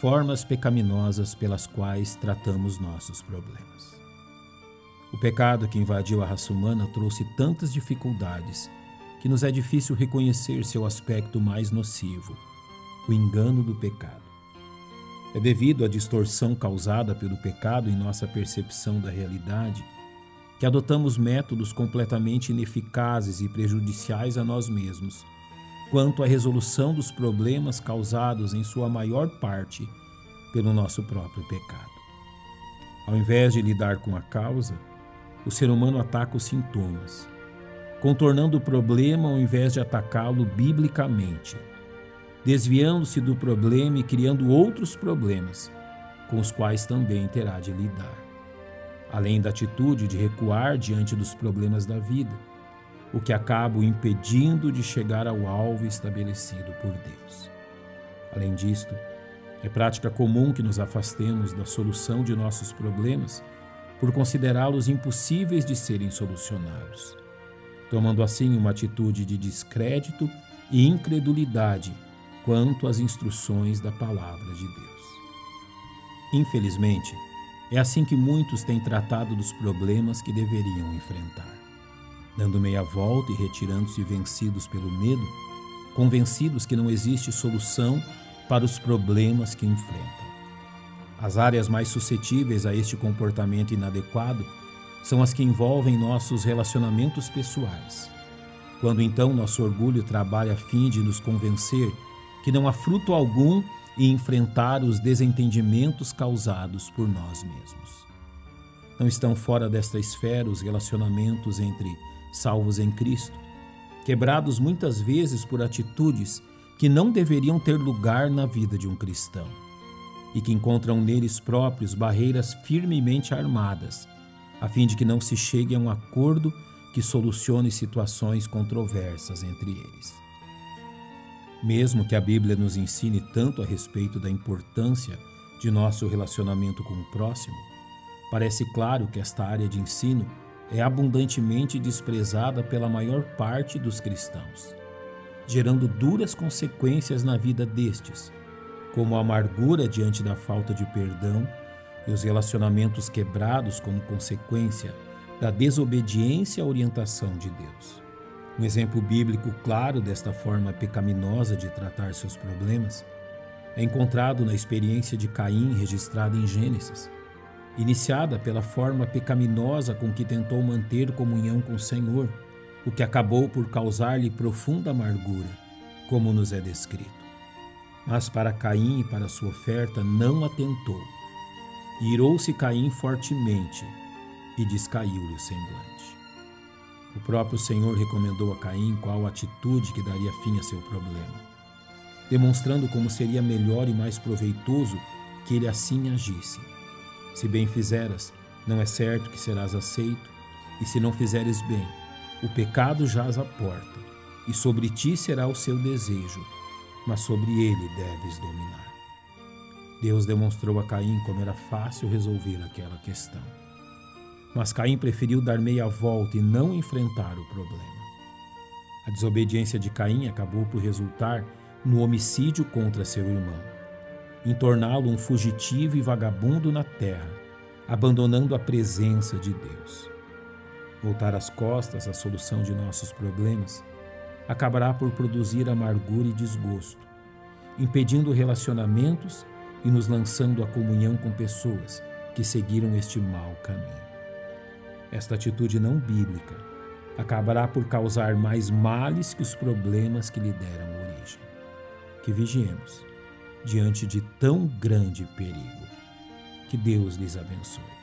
formas pecaminosas pelas quais tratamos nossos problemas. O pecado que invadiu a raça humana trouxe tantas dificuldades que nos é difícil reconhecer seu aspecto mais nocivo, o engano do pecado. É devido à distorção causada pelo pecado em nossa percepção da realidade que adotamos métodos completamente ineficazes e prejudiciais a nós mesmos, quanto à resolução dos problemas causados em sua maior parte pelo nosso próprio pecado. Ao invés de lidar com a causa, o ser humano ataca os sintomas, contornando o problema ao invés de atacá-lo biblicamente, desviando-se do problema e criando outros problemas, com os quais também terá de lidar além da atitude de recuar diante dos problemas da vida, o que acaba o impedindo de chegar ao alvo estabelecido por Deus. Além disto, é prática comum que nos afastemos da solução de nossos problemas por considerá-los impossíveis de serem solucionados, tomando assim uma atitude de descrédito e incredulidade quanto às instruções da palavra de Deus. Infelizmente, é assim que muitos têm tratado dos problemas que deveriam enfrentar, dando meia volta e retirando-se vencidos pelo medo, convencidos que não existe solução para os problemas que enfrentam. As áreas mais suscetíveis a este comportamento inadequado são as que envolvem nossos relacionamentos pessoais. Quando então nosso orgulho trabalha a fim de nos convencer que não há fruto algum e enfrentar os desentendimentos causados por nós mesmos. Não estão fora desta esfera os relacionamentos entre salvos em Cristo, quebrados muitas vezes por atitudes que não deveriam ter lugar na vida de um cristão e que encontram neles próprios barreiras firmemente armadas, a fim de que não se chegue a um acordo que solucione situações controversas entre eles. Mesmo que a Bíblia nos ensine tanto a respeito da importância de nosso relacionamento com o próximo, parece claro que esta área de ensino é abundantemente desprezada pela maior parte dos cristãos, gerando duras consequências na vida destes, como a amargura diante da falta de perdão e os relacionamentos quebrados como consequência da desobediência à orientação de Deus. Um exemplo bíblico claro desta forma pecaminosa de tratar seus problemas é encontrado na experiência de Caim registrada em Gênesis, iniciada pela forma pecaminosa com que tentou manter comunhão com o Senhor, o que acabou por causar-lhe profunda amargura, como nos é descrito. Mas para Caim e para sua oferta não atentou. Irou-se Caim fortemente e descaiu-lhe o semblante. O próprio Senhor recomendou a Caim qual atitude que daria fim a seu problema, demonstrando como seria melhor e mais proveitoso que ele assim agisse. Se bem fizeras, não é certo que serás aceito, e se não fizeres bem, o pecado jaz à porta, e sobre ti será o seu desejo, mas sobre ele deves dominar. Deus demonstrou a Caim como era fácil resolver aquela questão. Mas Caim preferiu dar meia volta e não enfrentar o problema. A desobediência de Caim acabou por resultar no homicídio contra seu irmão, em torná-lo um fugitivo e vagabundo na terra, abandonando a presença de Deus. Voltar as costas à solução de nossos problemas acabará por produzir amargura e desgosto, impedindo relacionamentos e nos lançando a comunhão com pessoas que seguiram este mau caminho. Esta atitude não bíblica acabará por causar mais males que os problemas que lhe deram origem. Que vigiemos diante de tão grande perigo. Que Deus lhes abençoe.